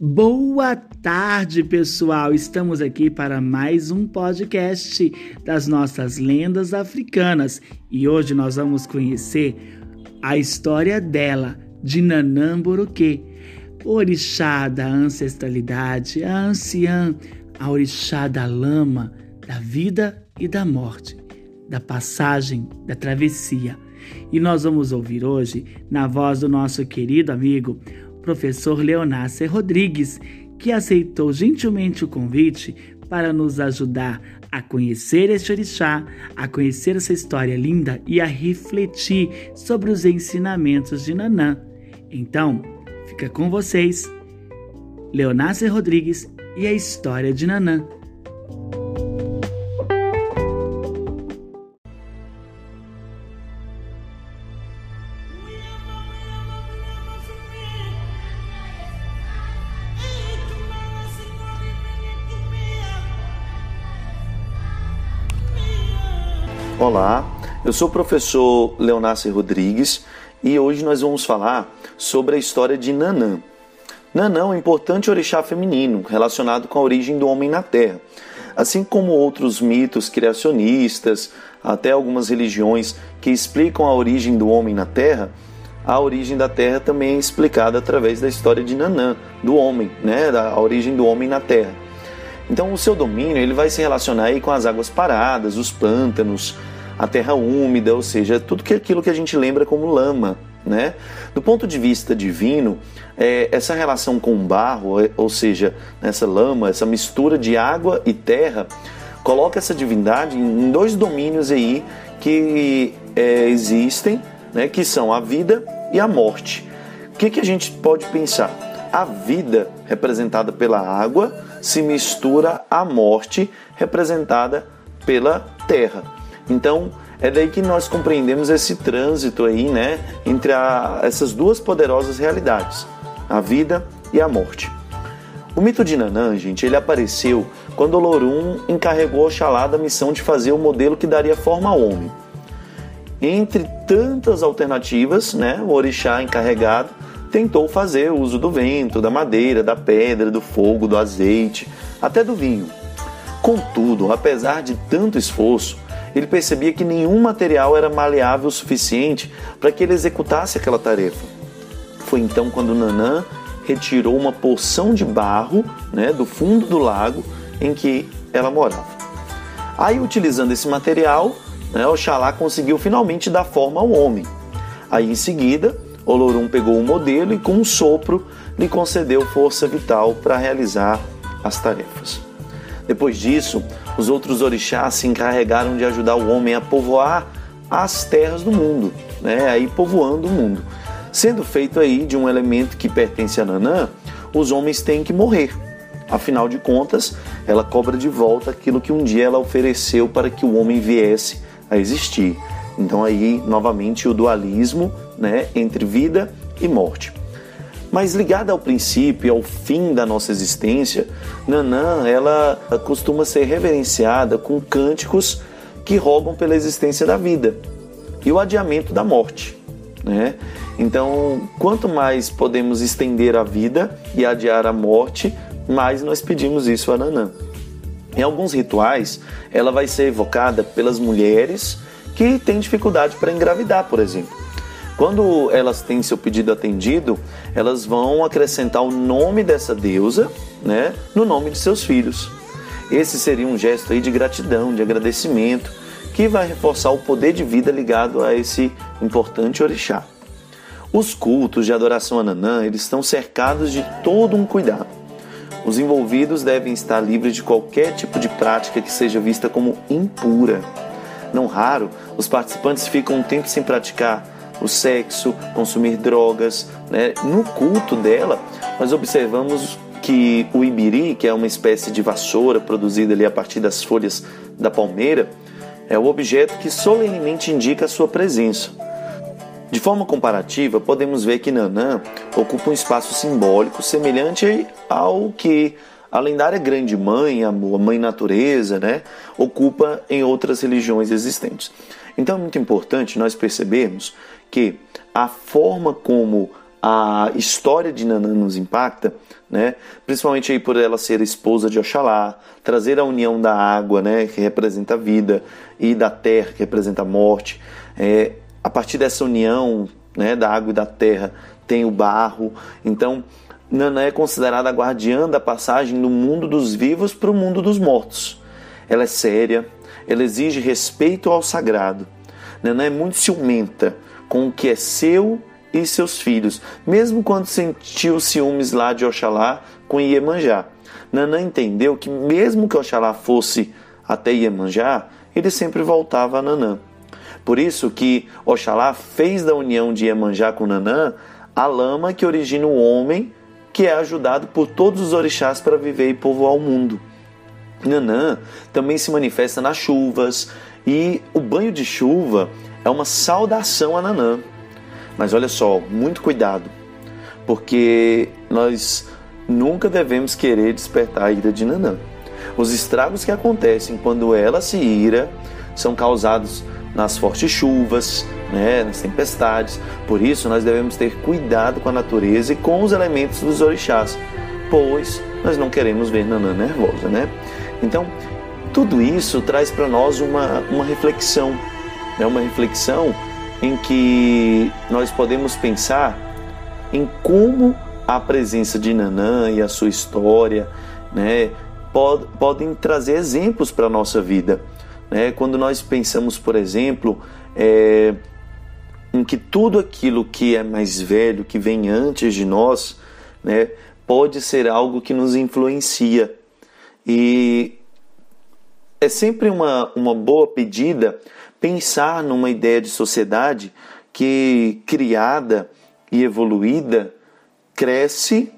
Boa tarde, pessoal! Estamos aqui para mais um podcast das nossas lendas africanas e hoje nós vamos conhecer a história dela, de Nanã orixá da ancestralidade, a anciã, a orixá da lama, da vida e da morte, da passagem, da travessia. E nós vamos ouvir hoje, na voz do nosso querido amigo, professor Leonácio Rodrigues, que aceitou gentilmente o convite para nos ajudar a conhecer este orixá, a conhecer essa história linda e a refletir sobre os ensinamentos de Nanã. Então, fica com vocês, Leonácio Rodrigues e a história de Nanã. Olá, eu sou o professor Leonácio Rodrigues e hoje nós vamos falar sobre a história de Nanã. Nanã é um importante orixá feminino relacionado com a origem do homem na Terra. Assim como outros mitos criacionistas, até algumas religiões que explicam a origem do homem na Terra, a origem da Terra também é explicada através da história de Nanã, do homem, né, a origem do homem na Terra. Então o seu domínio ele vai se relacionar aí com as águas paradas, os pântanos, a terra úmida, ou seja, tudo que aquilo que a gente lembra como lama. Né? Do ponto de vista divino, é, essa relação com o barro, é, ou seja, essa lama, essa mistura de água e terra, coloca essa divindade em dois domínios aí que é, existem, né, que são a vida e a morte. O que, que a gente pode pensar? A vida, representada pela água, se mistura à morte, representada pela terra. Então, é daí que nós compreendemos esse trânsito aí, né, entre a, essas duas poderosas realidades, a vida e a morte. O mito de Nanã, gente, ele apareceu quando Olorum encarregou Oxalá da missão de fazer o modelo que daria forma ao homem. Entre tantas alternativas, né, o orixá encarregado tentou fazer uso do vento, da madeira, da pedra, do fogo, do azeite, até do vinho. Contudo, apesar de tanto esforço, ele percebia que nenhum material era maleável o suficiente para que ele executasse aquela tarefa. Foi então quando Nanã retirou uma porção de barro né, do fundo do lago em que ela morava. Aí, utilizando esse material, né, Oxalá conseguiu finalmente dar forma ao homem. Aí, em seguida, Olorum pegou o modelo e, com um sopro, lhe concedeu força vital para realizar as tarefas. Depois disso, os outros orixás se encarregaram de ajudar o homem a povoar as terras do mundo, né? aí povoando o mundo. Sendo feito aí de um elemento que pertence a Nanã, os homens têm que morrer. Afinal de contas, ela cobra de volta aquilo que um dia ela ofereceu para que o homem viesse a existir. Então aí, novamente, o dualismo né, entre vida e morte. Mas ligada ao princípio ao fim da nossa existência, Nanã ela costuma ser reverenciada com cânticos que rogam pela existência da vida e o adiamento da morte. Né? Então, quanto mais podemos estender a vida e adiar a morte, mais nós pedimos isso a Nanã. Em alguns rituais, ela vai ser evocada pelas mulheres que têm dificuldade para engravidar, por exemplo. Quando elas têm seu pedido atendido, elas vão acrescentar o nome dessa deusa né, no nome de seus filhos. Esse seria um gesto aí de gratidão, de agradecimento, que vai reforçar o poder de vida ligado a esse importante orixá. Os cultos de adoração a Nanã eles estão cercados de todo um cuidado. Os envolvidos devem estar livres de qualquer tipo de prática que seja vista como impura. Não raro, os participantes ficam um tempo sem praticar o sexo, consumir drogas. Né? No culto dela, nós observamos que o ibiri, que é uma espécie de vassoura produzida ali a partir das folhas da palmeira, é o objeto que solenemente indica a sua presença. De forma comparativa, podemos ver que Nanã ocupa um espaço simbólico semelhante ao que a lendária Grande Mãe, a Mãe Natureza, né, ocupa em outras religiões existentes. Então é muito importante nós percebermos que a forma como a história de Nanã nos impacta, né? Principalmente aí por ela ser esposa de Oxalá, trazer a união da água, né, que representa a vida, e da terra, que representa a morte. É, a partir dessa união, né, da água e da terra, tem o barro. Então, Nanã é considerada a guardiã da passagem do mundo dos vivos para o mundo dos mortos. Ela é séria, ela exige respeito ao sagrado. Nanã é muito ciumenta com o que é seu e seus filhos, mesmo quando sentiu ciúmes lá de Oxalá com Iemanjá. Nanã entendeu que mesmo que Oxalá fosse até Iemanjá, ele sempre voltava a Nanã. Por isso que Oxalá fez da união de Iemanjá com Nanã a lama que origina o homem que é ajudado por todos os orixás para viver e povoar o mundo. Nanã também se manifesta nas chuvas e o banho de chuva é uma saudação a Nanã. Mas olha só, muito cuidado, porque nós nunca devemos querer despertar a ira de Nanã. Os estragos que acontecem quando ela se ira são causados nas fortes chuvas, né, nas tempestades. Por isso, nós devemos ter cuidado com a natureza e com os elementos dos orixás, pois nós não queremos ver Nanã nervosa, né? Então, tudo isso traz para nós uma, uma reflexão, né, uma reflexão em que nós podemos pensar em como a presença de Nanã e a sua história né, pod, podem trazer exemplos para a nossa vida. Né? Quando nós pensamos, por exemplo, é, em que tudo aquilo que é mais velho, que vem antes de nós, né, pode ser algo que nos influencia. E é sempre uma, uma boa pedida pensar numa ideia de sociedade que, criada e evoluída, cresce,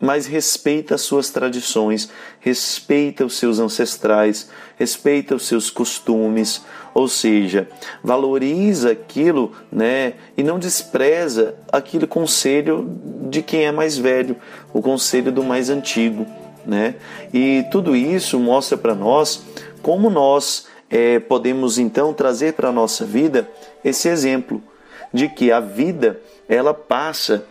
mas respeita as suas tradições, respeita os seus ancestrais, respeita os seus costumes, ou seja, valoriza aquilo, né, e não despreza aquele conselho de quem é mais velho, o conselho do mais antigo, né? E tudo isso mostra para nós como nós é, podemos então trazer para a nossa vida esse exemplo de que a vida ela passa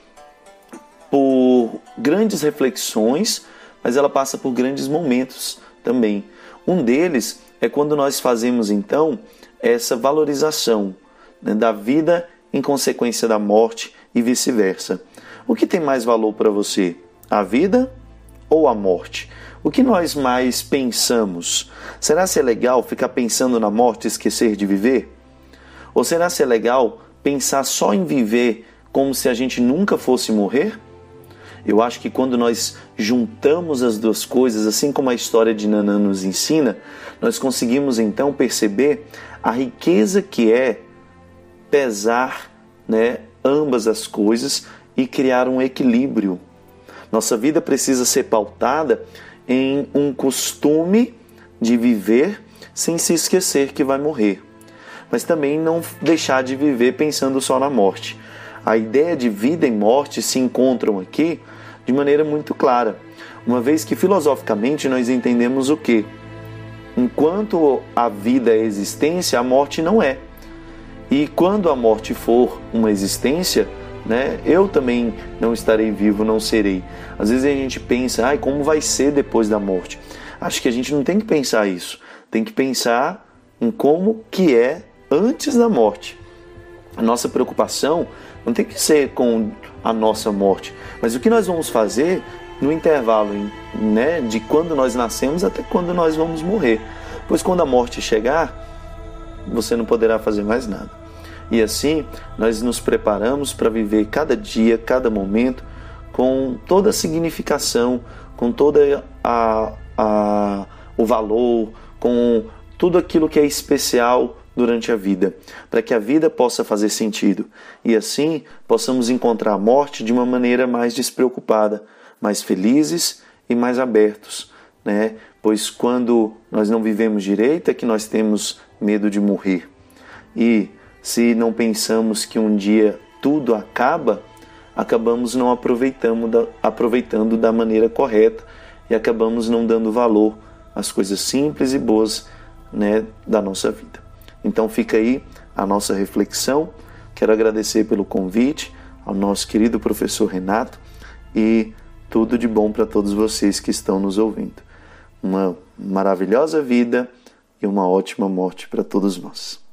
por grandes reflexões, mas ela passa por grandes momentos também. Um deles é quando nós fazemos então essa valorização né, da vida em consequência da morte e vice-versa. O que tem mais valor para você? A vida ou a morte? O que nós mais pensamos? Será se é legal ficar pensando na morte e esquecer de viver? Ou será se é legal pensar só em viver como se a gente nunca fosse morrer? Eu acho que quando nós juntamos as duas coisas, assim como a história de Nanã nos ensina, nós conseguimos então perceber a riqueza que é pesar né, ambas as coisas e criar um equilíbrio. Nossa vida precisa ser pautada em um costume de viver sem se esquecer que vai morrer, mas também não deixar de viver pensando só na morte. A ideia de vida e morte se encontram aqui de maneira muito clara, uma vez que filosoficamente nós entendemos o que? Enquanto a vida é existência, a morte não é. E quando a morte for uma existência, né? Eu também não estarei vivo, não serei. Às vezes a gente pensa, ai, como vai ser depois da morte? Acho que a gente não tem que pensar isso. Tem que pensar em como que é antes da morte. A nossa preocupação não tem que ser com a nossa morte, mas o que nós vamos fazer no intervalo né, de quando nós nascemos até quando nós vamos morrer. Pois quando a morte chegar, você não poderá fazer mais nada. E assim nós nos preparamos para viver cada dia, cada momento com toda a significação, com toda a, a o valor, com tudo aquilo que é especial durante a vida, para que a vida possa fazer sentido e assim possamos encontrar a morte de uma maneira mais despreocupada, mais felizes e mais abertos, né? Pois quando nós não vivemos direito é que nós temos medo de morrer. E se não pensamos que um dia tudo acaba, acabamos não aproveitando da, aproveitando da maneira correta e acabamos não dando valor às coisas simples e boas né, da nossa vida. Então fica aí a nossa reflexão. Quero agradecer pelo convite. ao nosso querido professor Renato e tudo de bom para todos vocês que estão nos ouvindo. Uma maravilhosa vida e uma ótima morte para todos nós.